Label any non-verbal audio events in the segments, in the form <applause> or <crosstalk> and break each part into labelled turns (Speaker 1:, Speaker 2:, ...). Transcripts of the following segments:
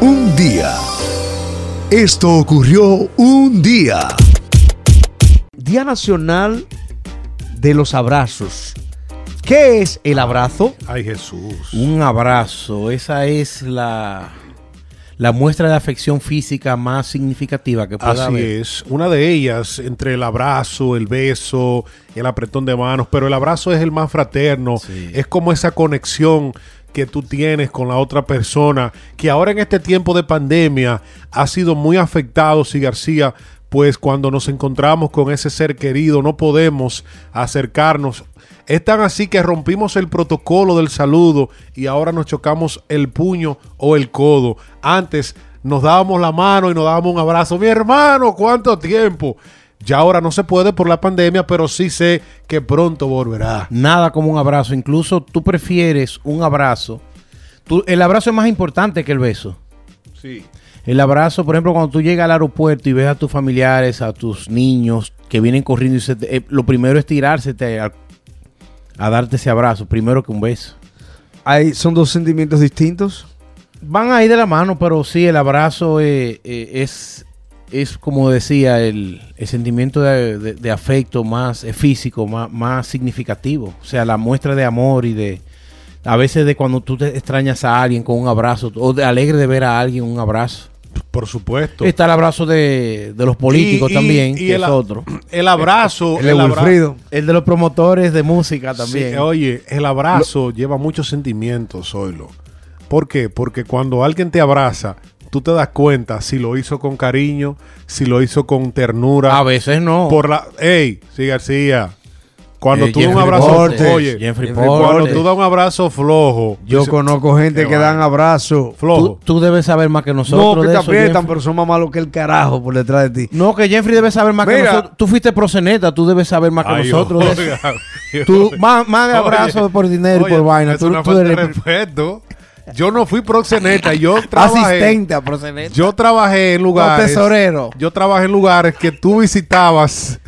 Speaker 1: Un día. Esto ocurrió un día.
Speaker 2: Día Nacional de los Abrazos. ¿Qué es el abrazo?
Speaker 3: Ay, Jesús.
Speaker 4: Un abrazo, esa es la, la muestra de afección física más significativa que pueda
Speaker 3: Así
Speaker 4: haber.
Speaker 3: es. Una de ellas, entre el abrazo, el beso, el apretón de manos, pero el abrazo es el más fraterno.
Speaker 4: Sí.
Speaker 3: Es como esa conexión que tú tienes con la otra persona, que ahora en este tiempo de pandemia ha sido muy afectado, si García, pues cuando nos encontramos con ese ser querido no podemos acercarnos. Es tan así que rompimos el protocolo del saludo y ahora nos chocamos el puño o el codo. Antes nos dábamos la mano y nos dábamos un abrazo. Mi hermano, ¿cuánto tiempo? Ya ahora no se puede por la pandemia, pero sí sé que pronto volverá.
Speaker 4: Nada como un abrazo. Incluso tú prefieres un abrazo. Tú- el abrazo es más importante que el beso.
Speaker 3: Sí.
Speaker 4: El abrazo, por ejemplo, cuando tú llegas al aeropuerto y ves a tus familiares, a tus niños que vienen corriendo y se te- eh, lo primero es tirársete a, a darte ese abrazo, primero que un beso.
Speaker 2: Hay, son dos sentimientos distintos.
Speaker 4: Van ahí de la mano, pero sí, el abrazo eh, eh, es, es, como decía, el, el sentimiento de, de- de afecto más eh, físico, más, más significativo. O sea, la muestra de amor y de... A veces de cuando tú te extrañas a alguien con un abrazo, o de alegre de ver a alguien un abrazo.
Speaker 3: Por supuesto.
Speaker 4: Está el abrazo de, de los políticos
Speaker 3: Y- y-
Speaker 4: también,
Speaker 3: y
Speaker 4: que
Speaker 3: el
Speaker 4: es otro.
Speaker 3: El abrazo.
Speaker 2: El de
Speaker 3: abra-
Speaker 2: Wilfrido.
Speaker 4: El de los promotores de música también.
Speaker 3: Sí, oye, el abrazo lleva muchos sentimientos, Zoilo. ¿Por qué? Porque cuando alguien te abraza, tú te das cuenta si lo hizo con cariño, si lo hizo con ternura.
Speaker 4: a veces no.
Speaker 3: Por la. ¡Ey! Sí, García. Cuando
Speaker 4: Eh,
Speaker 3: tú das un abrazo.
Speaker 4: Portes,
Speaker 3: oye,
Speaker 4: Jeffrey
Speaker 3: cuando tú das un abrazo flojo.
Speaker 2: Yo
Speaker 3: dice,
Speaker 2: conozco gente que dan
Speaker 3: vaina.
Speaker 2: abrazos.
Speaker 3: Flojo.
Speaker 4: tú, tú debes saber más que nosotros.
Speaker 2: No, que
Speaker 4: de
Speaker 2: te
Speaker 4: eso,
Speaker 2: aprietan,
Speaker 4: Jeffrey.
Speaker 2: pero son más malos que el carajo por detrás de ti.
Speaker 4: No, que Jeffrey debe saber más que
Speaker 2: Mira.
Speaker 4: nosotros. Tú fuiste proceneta, tú debes saber más que
Speaker 3: Ay,
Speaker 4: nosotros.
Speaker 3: oiga, <laughs>
Speaker 4: Tú, más, más de
Speaker 3: Oye,
Speaker 4: abrazo por dinero y por vaina.
Speaker 3: Es
Speaker 4: Tú,
Speaker 3: una
Speaker 4: tú
Speaker 3: falta de respeto. <laughs> Yo no fui proxeneta, yo trabajé.
Speaker 2: Asistente a proceneta.
Speaker 3: Yo trabajé en lugares.
Speaker 4: tesorero.
Speaker 3: Yo trabajé en lugares que tú visitabas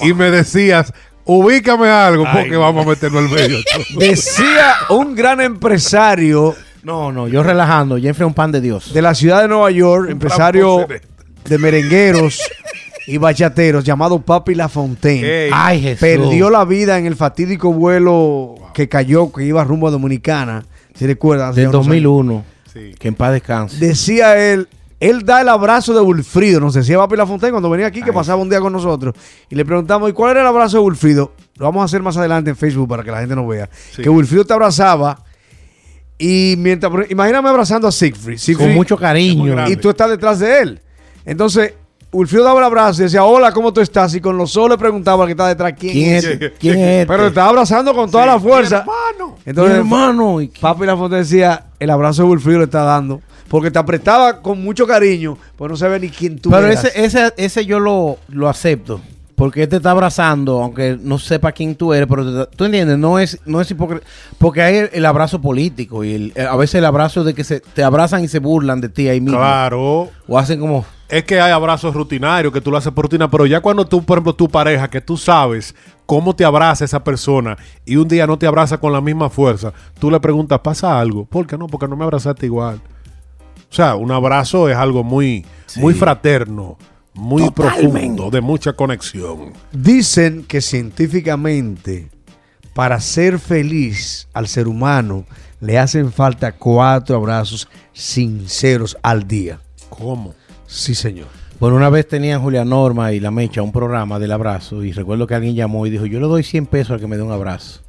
Speaker 3: y me decías, ubícame algo porque vamos a meterlo al medio. <laughs>
Speaker 2: Decía un gran empresario
Speaker 4: No, no, yo relajando. Jeffrey un pan de Dios.
Speaker 2: de la ciudad de Nueva York, empresario de merengueros y bachateros, llamado Papi Lafontaine.
Speaker 3: Ey,
Speaker 4: Ay, Jesús.
Speaker 2: Perdió la vida en el fatídico vuelo que cayó, que iba rumbo a Dominicana. Si recuerdan.
Speaker 4: Del
Speaker 2: unos años.
Speaker 4: 2001.
Speaker 3: Sí.
Speaker 4: Que en paz descanse.
Speaker 2: Decía él, él da el abrazo de Wilfrido. Nos decía Papi Lafontaine cuando venía aquí, que pasaba un día con nosotros. Y le preguntamos, ¿y cuál era el abrazo de Wilfrido? Lo vamos a hacer más adelante en Facebook para que la gente nos vea.
Speaker 3: Sí.
Speaker 2: Que Wilfrido te abrazaba. Y mientras, imagíname abrazando a Siegfried. Siegfried
Speaker 4: Con mucho cariño.
Speaker 2: y tú estás detrás de él. Entonces, Wilfrido daba el abrazo y decía, hola, ¿cómo tú estás? Y con los ojos le preguntaba al que está detrás quién,
Speaker 4: ¿Quién
Speaker 2: es.
Speaker 4: es? este? <laughs> ¿Quién es este?
Speaker 2: Pero te estaba abrazando con toda la fuerza. Entonces,
Speaker 4: Mi hermano.
Speaker 2: Papi Lafontaine decía, el abrazo de Wilfrido le está dando. Porque te apretaba con mucho cariño, pues no sabe ni quién tú
Speaker 4: Pero
Speaker 2: eras.
Speaker 4: ese, ese, ese yo lo, lo acepto. Porque él te está abrazando, aunque no sepa quién tú eres, pero te- tú entiendes, no es, no es hipocresía. Porque hay el, el abrazo político y el- a veces el abrazo de que se, te abrazan y se burlan de ti ahí mismo.
Speaker 3: Claro.
Speaker 4: O hacen como,
Speaker 3: Es que hay abrazos rutinarios que tú lo haces por rutina, pero ya cuando tú, por ejemplo, tu pareja, que tú sabes cómo te abraza esa persona y un día no te abraza con la misma fuerza, tú le preguntas, ¿pasa algo? ¿Por qué no? Porque no me abrazaste igual. O sea, un abrazo es algo muy, muy fraterno, muy profundo, de mucha conexión.
Speaker 2: Dicen que científicamente, para ser feliz al ser humano, le hacen falta cuatro abrazos sinceros al día.
Speaker 3: ¿Cómo?
Speaker 2: Sí, señor.
Speaker 4: Bueno, una vez tenían Julia Norma y La Mecha un programa del abrazo y recuerdo que alguien llamó y dijo, yo le doy 100 pesos al que me dé un abrazo.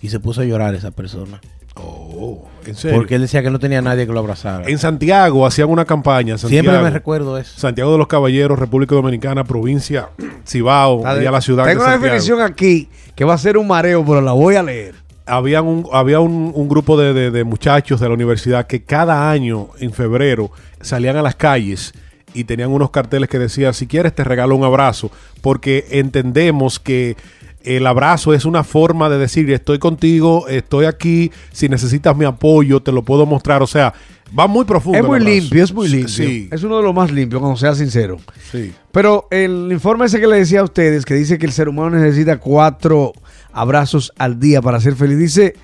Speaker 4: Y se puso a llorar esa persona.
Speaker 3: Oh, en serio.
Speaker 4: Porque él decía que no tenía nadie que lo abrazara.
Speaker 3: en Santiago hacían una campaña. en
Speaker 4: Siempre
Speaker 3: Santiago.
Speaker 4: me recuerdo eso.
Speaker 3: Santiago de los Caballeros, República Dominicana, provincia <clears throat> Cibao, allá la ciudad
Speaker 2: Tengo
Speaker 3: de
Speaker 2: una
Speaker 3: Santiago.
Speaker 2: definición aquí que va a ser un mareo, pero la voy a leer.
Speaker 3: Habían un, había un, un grupo de, de- de muchachos de la universidad que cada año, en febrero, salían a las calles y tenían unos carteles que decían, si quieres te regalo un abrazo, porque entendemos que el abrazo es una forma de decir, estoy contigo, estoy aquí, si necesitas mi apoyo, te lo puedo mostrar. O sea, va muy profundo.
Speaker 2: Es muy limpio, es muy limpio.
Speaker 3: Sí,
Speaker 2: Es uno de los más limpios, cuando sea sincero.
Speaker 3: sí.
Speaker 2: Pero el informe ese que le decía a ustedes, que dice que el ser humano necesita cuatro abrazos al día para ser feliz, dice,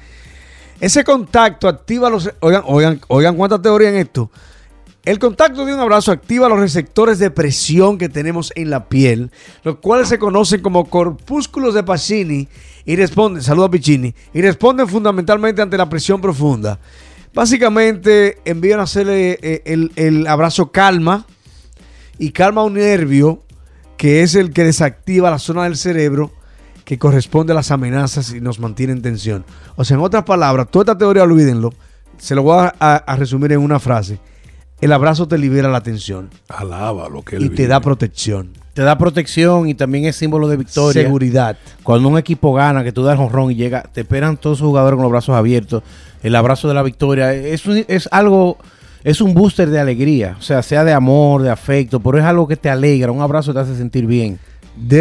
Speaker 2: ese contacto activa los... Oigan, oigan, oigan cuánta teoría en esto. El contacto de un abrazo activa los receptores de presión que tenemos en la piel, los cuales se conocen como corpúsculos de Pacini y responden, a Piccini, y responden fundamentalmente ante la presión profunda. Básicamente envían a hacerle eh, el, abrazo calma y calma un nervio que es el que desactiva la zona del cerebro que corresponde a las amenazas y nos mantiene en tensión. O sea, en otras palabras, toda esta teoría olvídenlo, se lo voy a resumir en una frase. El abrazo te libera la tensión
Speaker 3: Alaba lo que él
Speaker 2: y te
Speaker 3: vive.
Speaker 2: da protección,
Speaker 4: Te da protección y también es símbolo de victoria.
Speaker 2: seguridad.
Speaker 4: Cuando un equipo gana, que tú das honrón y llega, te esperan todos sus jugadores con los brazos abiertos. El abrazo de la victoria es, un- es algo, es un booster de alegría. O sea, sea de amor, de afecto, pero es algo que te alegra. Un abrazo te hace sentir bien.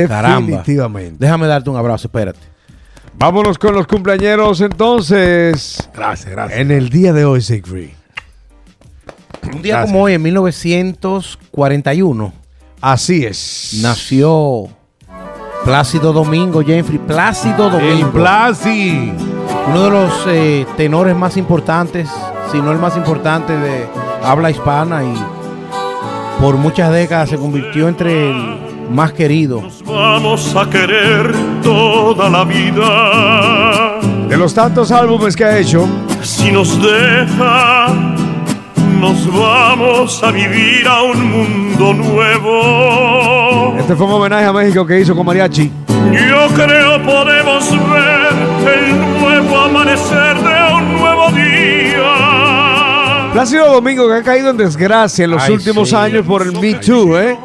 Speaker 4: Caramba.
Speaker 2: Definitivamente.
Speaker 4: Déjame darte un abrazo, espérate.
Speaker 2: Vámonos con los cumpleañeros entonces.
Speaker 3: Gracias, gracias.
Speaker 2: En el día de hoy, Siegfried.
Speaker 4: Un día
Speaker 3: Gracias.
Speaker 4: como hoy, en 1941,
Speaker 2: Así es.
Speaker 4: nació Plácido Domingo, Jeffrey. Plácido
Speaker 3: El
Speaker 4: Domingo.
Speaker 3: Blasi.
Speaker 4: uno de los eh, tenores más importantes, si no el más importante de habla hispana y por muchas décadas se convirtió entre el más querido.
Speaker 5: Vamos a querer toda la vida.
Speaker 2: De los tantos álbumes que ha hecho,
Speaker 5: Si nos deja, nos vamos a vivir a un mundo nuevo.
Speaker 2: este fue un homenaje a México que hizo con Mariachi.
Speaker 5: Yo creo podemos ver el nuevo amanecer de un nuevo día.
Speaker 2: Plácido Domingo que ha caído en desgracia en los
Speaker 4: Ay,
Speaker 2: últimos
Speaker 4: sí.
Speaker 2: años por el Me Too, ¿eh?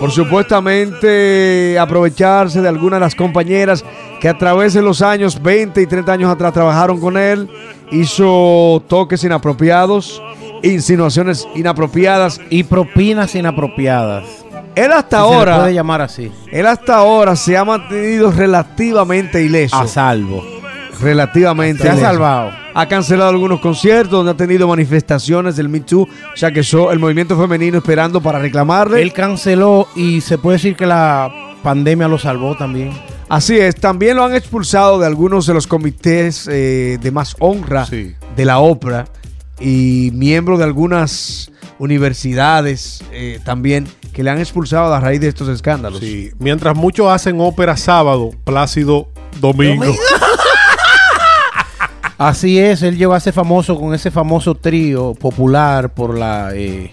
Speaker 2: Por supuestamente aprovecharse de algunas de las compañeras que a través de los años, 20 y 30 años atrás, trabajaron con él. Hizo toques inapropiados, insinuaciones inapropiadas.
Speaker 4: Y propinas inapropiadas.
Speaker 2: Él hasta
Speaker 4: Si se le
Speaker 2: ahora,
Speaker 4: puede llamar así.
Speaker 2: él hasta ahora se ha mantenido relativamente ileso.
Speaker 4: A salvo.
Speaker 2: relativamente
Speaker 4: Se ha salvado.
Speaker 2: Ha cancelado algunos conciertos donde ha tenido manifestaciones del Me Too, o sea que eso, el movimiento femenino esperando para reclamarle.
Speaker 4: Él canceló y se puede decir que la pandemia lo salvó también.
Speaker 2: Así es, también lo han expulsado de algunos de los comités eh, de más honra
Speaker 3: Sí.
Speaker 2: de la ópera y miembro de algunas universidades eh, también que le han expulsado a raíz de estos escándalos.
Speaker 3: Sí. Mientras muchos hacen ópera sábado, Plácido Domingo. <laughs>
Speaker 4: Así es, él llegó a ser famoso con ese famoso trío popular por la eh,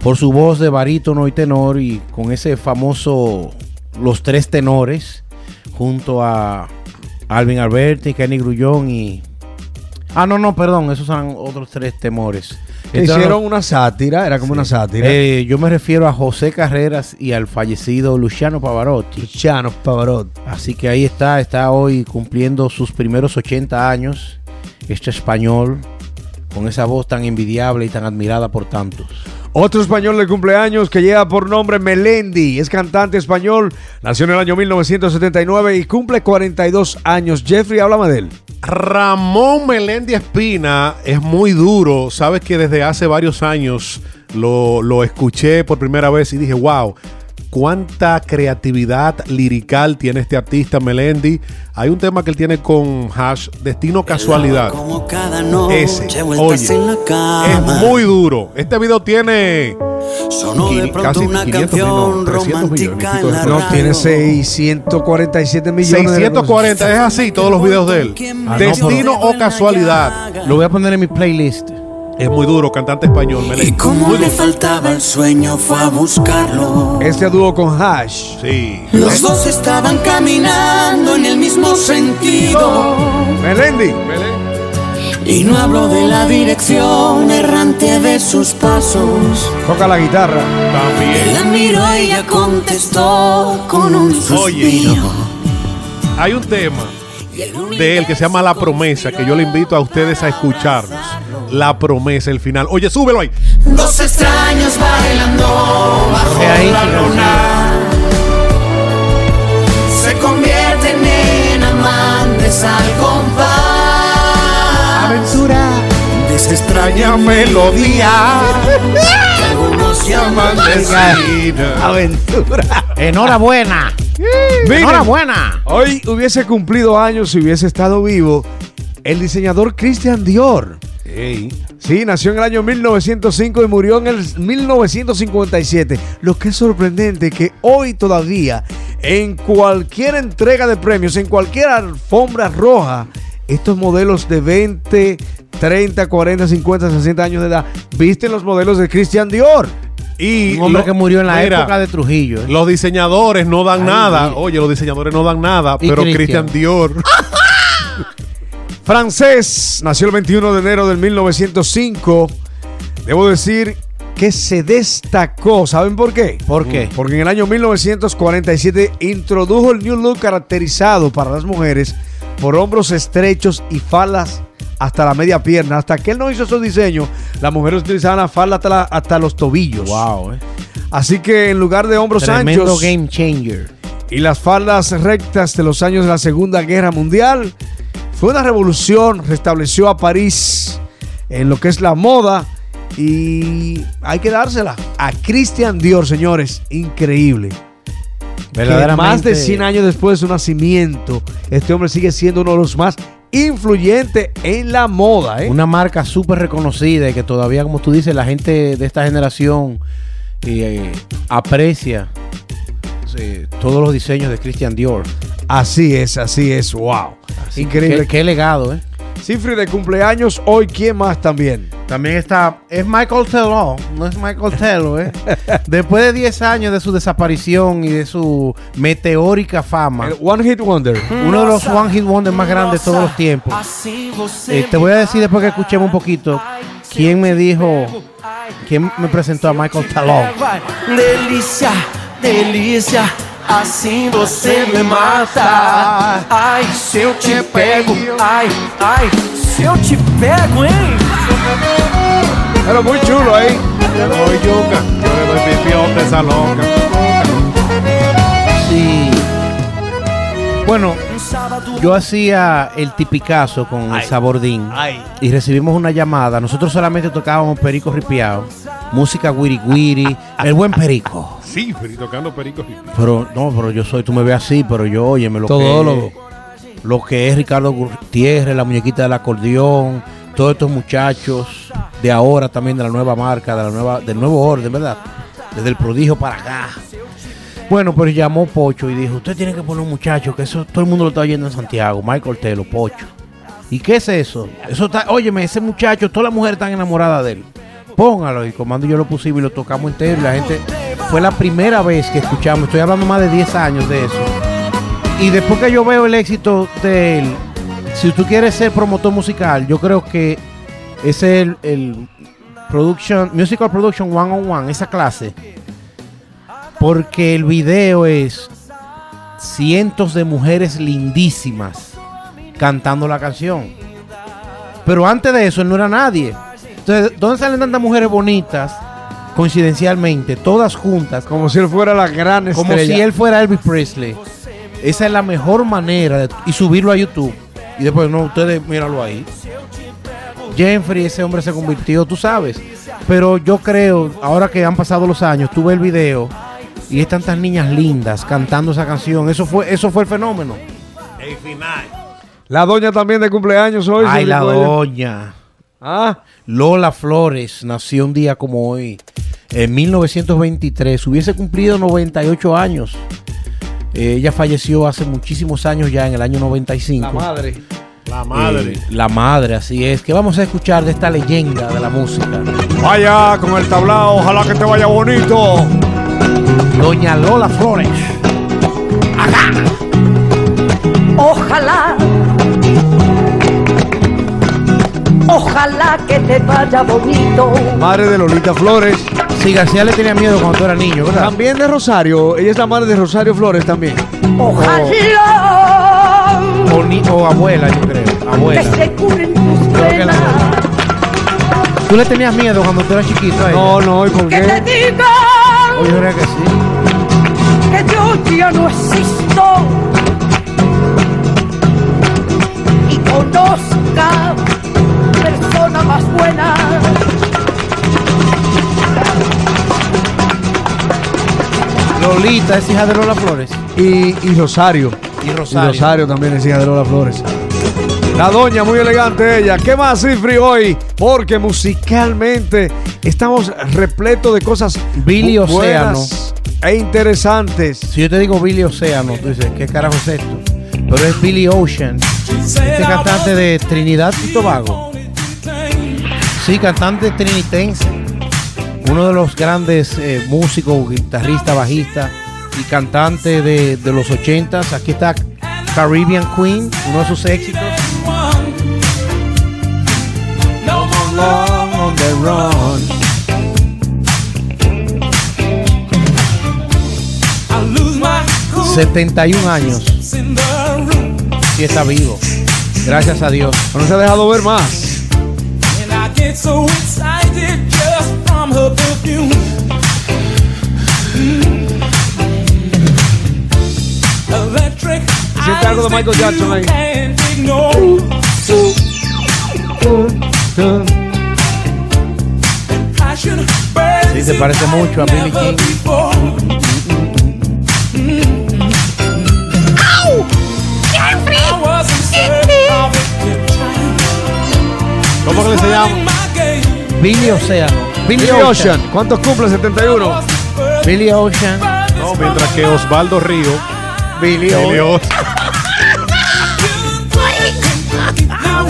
Speaker 4: por su voz de barítono y tenor y con ese famoso los tres tenores junto a Alvin Alberti, Kenny Grullón y ah no no perdón esos son otros tres temores. Eran
Speaker 2: hicieron una sátira, era como una sátira.
Speaker 4: Eh, yo me refiero a José Carreras y al fallecido Luciano Pavarotti.
Speaker 2: Luciano Pavarotti.
Speaker 4: Así que ahí está, está hoy cumpliendo sus primeros 80 años, este español, con esa voz tan envidiable y tan admirada por tantos.
Speaker 2: Otro español de cumpleaños que lleva por nombre Melendi, es cantante español, nació en el año 1979 y cumple 42 años. Jeffrey, háblame de él.
Speaker 3: Ramón Melendi Espina es muy duro. Sabes que desde hace varios años lo, lo escuché por primera vez y dije, wow, cuánta creatividad lirical tiene este artista Melendi. Hay un tema que él tiene con Hash, Destino Casualidad.
Speaker 6: Como cada noche,
Speaker 3: Ese, oye,
Speaker 6: en la
Speaker 3: es
Speaker 6: cama.
Speaker 3: muy duro. Este video tiene
Speaker 6: Sonó de
Speaker 3: quini-
Speaker 6: pronto
Speaker 3: casi
Speaker 6: una
Speaker 3: 500
Speaker 6: canción
Speaker 3: millones, 300 millones y
Speaker 6: romántica en la.
Speaker 2: No, tiene
Speaker 6: radio.
Speaker 2: 647 millones de
Speaker 3: 640, es así todos los videos de él.
Speaker 6: Ah, no,
Speaker 3: Destino
Speaker 6: pero-
Speaker 3: o casualidad.
Speaker 4: Lo voy a poner en mi playlist.
Speaker 3: Es muy duro, cantante español,
Speaker 6: Y
Speaker 3: Melendi.
Speaker 6: como
Speaker 3: Muy
Speaker 6: le
Speaker 3: duro.
Speaker 6: faltaba el sueño, fue a buscarlo.
Speaker 2: Este dúo con Hash.
Speaker 3: Sí.
Speaker 6: Los dos estaban caminando en el mismo sentido.
Speaker 2: Melendi.
Speaker 6: Y no hablo de la dirección errante de sus pasos.
Speaker 2: Toca la guitarra.
Speaker 6: Él
Speaker 3: También.
Speaker 6: la miró y ella contestó con un suspiro.
Speaker 3: Hay un tema de él que se llama La Promesa, que yo le invito a ustedes a escucharnos. La Promesa, el final. Oye, súbelo ahí.
Speaker 6: Dos extraños bailando bajo
Speaker 4: ahí,
Speaker 6: la luna. Se convierten en amantes al compás.
Speaker 3: Aventura.
Speaker 6: De esa
Speaker 3: Extraña melodía. <laughs>
Speaker 6: que algunos llaman
Speaker 3: Vecina.
Speaker 2: Aventura.
Speaker 4: Enhorabuena.
Speaker 2: Miren,
Speaker 4: Enhorabuena.
Speaker 2: hoy hubiese cumplido años si hubiese estado vivo el diseñador Christian Dior. Sí, nació en el año 1905 y murió en el 1957. Lo que es sorprendente que hoy todavía, en cualquier entrega de premios, en cualquier alfombra roja, estos modelos de 20, 30, 40, 50, 60 años de edad visten los modelos de Christian Dior.
Speaker 3: Y
Speaker 4: Un hombre
Speaker 3: lo-
Speaker 4: que murió en la
Speaker 3: mira,
Speaker 4: época de Trujillo. ¿eh?
Speaker 3: Los diseñadores no dan
Speaker 4: Ay,
Speaker 3: nada. Oye, los diseñadores no dan nada, pero
Speaker 4: Christian.
Speaker 3: Christian Dior. <laughs>
Speaker 2: Francés, nació el 21 de enero del 1905. Debo decir que se destacó. ¿Saben por qué?
Speaker 4: ¿Por qué?
Speaker 2: Porque en el año 1947 introdujo el New Look caracterizado para las mujeres por hombros estrechos y faldas hasta la media pierna. Hasta que él no hizo esos diseños, las mujeres utilizaban la falda hasta, la- hasta los tobillos.
Speaker 4: Wow, eh.
Speaker 2: Así que en lugar de hombros
Speaker 4: Tremendo
Speaker 2: anchos
Speaker 4: game changer.
Speaker 2: y las faldas rectas de los años de la Segunda Guerra Mundial, fue una revolución, restableció a París en lo que es la moda y hay que dársela a Christian Dior, señores, increíble. Que más de 100 años después de su nacimiento, este hombre sigue siendo uno de los más influyentes en la moda. ¿eh?
Speaker 4: Una marca súper reconocida y que todavía, como tú dices, la gente de esta generación eh, aprecia todos los diseños de Christian Dior.
Speaker 2: Así es, así es, wow.
Speaker 4: Así
Speaker 2: Increíble.
Speaker 4: Qué, qué legado, ¿eh?
Speaker 2: Cifri de cumpleaños hoy, ¿quién más también?
Speaker 4: También está, es Michael Tello, no es Michael Tello, ¿eh? <laughs> Después de 10 años de su desaparición y de su meteórica fama,
Speaker 2: El One Hit Wonder.
Speaker 4: uno de los One Hit Wonders más grandes de todos los tiempos. Eh, te voy a decir después que escuchemos un poquito quién me dijo, quién me presentó a Michael Tello.
Speaker 6: Delícia, delícia, assim você me mata. Ai, se eu te pego, ai, ai, se eu te pego, hein?
Speaker 2: Pero muy chulo.
Speaker 3: Yo le doy yuca. Yo le doy pipiote a esa loca.
Speaker 4: Sí. Bueno, yo hacía el tipicazo con el sabordín y recibimos una llamada. Nosotros solamente tocábamos perico ripiado, música wiri wiri, <laughs> el buen perico.
Speaker 3: Sí, pero tocando perico.
Speaker 4: Pero no, pero yo soy, tú me ves así, pero yo óyeme lo que lo que es Ricardo Gutiérrez, la muñequita del acordeón, todos estos muchachos de ahora también de la nueva marca, de la nueva, del nuevo orden, ¿verdad? Desde el prodigio para acá. Bueno, pues llamó Pocho y dijo, usted tiene que poner un muchacho, que eso todo el mundo lo está oyendo en Santiago, Michael Telo, Pocho. ¿Y qué es eso? Eso está, óyeme, ese muchacho, todas las mujeres están enamoradas de él. Póngalo. Y comando yo lo pusimos y lo tocamos entero. Y la gente, fue la primera vez que escuchamos, estoy hablando más de 10 años de eso. Y después que yo veo el éxito de él, si tú quieres ser promotor musical, yo creo que es el, el production, musical production one on one, esa clase. Porque el video es cientos de mujeres lindísimas cantando la canción. Pero antes de eso él no era nadie. Entonces, ¿dónde salen tantas mujeres bonitas? Coincidencialmente, todas juntas,
Speaker 2: Como si él fuera la gran
Speaker 4: como
Speaker 2: estrella.
Speaker 4: si él fuera Elvis Presley. Esa es la mejor manera de y subirlo a YouTube. Y después, no, ustedes míralo ahí. Jeffrey, ese hombre se convirtió, tú sabes. Pero yo creo, ahora que han pasado los años, tuve el video y hay tantas niñas lindas cantando esa canción. Eso fue, eso fue el fenómeno.
Speaker 3: El final.
Speaker 2: La doña también de cumpleaños hoy.
Speaker 4: Ay, la doña.
Speaker 2: Ah,
Speaker 4: Lola Flores nació un día como hoy, en 1923. Hubiese cumplido 98 años. Eh, ella falleció hace muchísimos años ya, en el año 95.
Speaker 2: la madre.
Speaker 3: La madre.
Speaker 4: Eh, la madre, así es. Que vamos a escuchar de esta leyenda de la música.
Speaker 2: Vaya con el tablao, ojalá que te vaya bonito.
Speaker 4: Doña Lola Flores.
Speaker 7: Ojalá, ojalá que te vaya bonito.
Speaker 2: Madre de Lolita Flores.
Speaker 4: Sí, García le tenía miedo cuando tú eras niño, ¿verdad?
Speaker 2: También de Rosario. Ella es la madre de Rosario Flores también.
Speaker 7: Ojalá
Speaker 4: O, ni- o abuela, yo creo.
Speaker 7: que
Speaker 4: Abuela.
Speaker 7: se curen tus
Speaker 4: Creo que la
Speaker 7: penas.
Speaker 4: ¿Tú le tenías miedo cuando tú eras chiquito a ella?
Speaker 2: No, no, ¿y por
Speaker 7: Que te
Speaker 2: qué?
Speaker 4: Oye, yo creo que sí.
Speaker 7: que yo ya no existo. Y conozca persona más buena.
Speaker 4: Lolita es hija de Lola Flores.
Speaker 2: Y, y Rosario.
Speaker 4: Y
Speaker 2: Y
Speaker 4: Rosario.
Speaker 2: Rosario también es hija de Lola Flores. La doña, muy elegante ella. ¿Qué más, Cifri, hoy? Porque musicalmente estamos repletos de cosas
Speaker 4: Billy
Speaker 2: buenas e interesantes.
Speaker 4: Si yo te digo Billy Océano, tú dices, ¿qué carajo es esto? Pero es Billy Ocean, este cantante de Trinidad y Tobago. Sí, cantante trinitense. Uno de los grandes eh, músicos, guitarrista, bajista y cantante de, de los ochentas. Aquí está Caribbean Queen, uno de sus éxitos. Long on the run. 71 años. Sí está vivo. Gracias a Dios.
Speaker 2: No se ha dejado ver más.
Speaker 8: I. Mm.
Speaker 2: Siente algo de Michael Jackson ahí.
Speaker 4: Sí, se parece mucho a
Speaker 8: never
Speaker 4: King.
Speaker 3: ¿Cómo que se llama?
Speaker 4: Billy Océano. Billy,
Speaker 2: Billy
Speaker 4: Ocean.
Speaker 2: Ocean, ¿cuántos cumple? 71.
Speaker 4: Billy Ocean.
Speaker 3: No, mientras que Osvaldo Río.
Speaker 4: Billy
Speaker 3: Billy
Speaker 4: Ocean.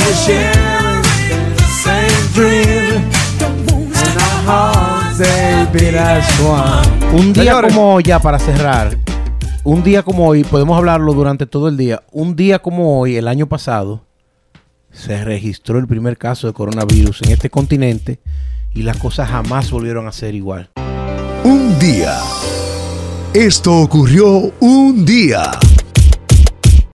Speaker 3: Ocean.
Speaker 4: Un día
Speaker 2: Señores.
Speaker 4: como hoy, ya para cerrar, un día como hoy, podemos hablarlo durante todo el día. Un día como hoy, el año pasado, se registró el primer caso de coronavirus en este continente y las cosas jamás volvieron a ser igual.
Speaker 1: Un día. Esto ocurrió un día.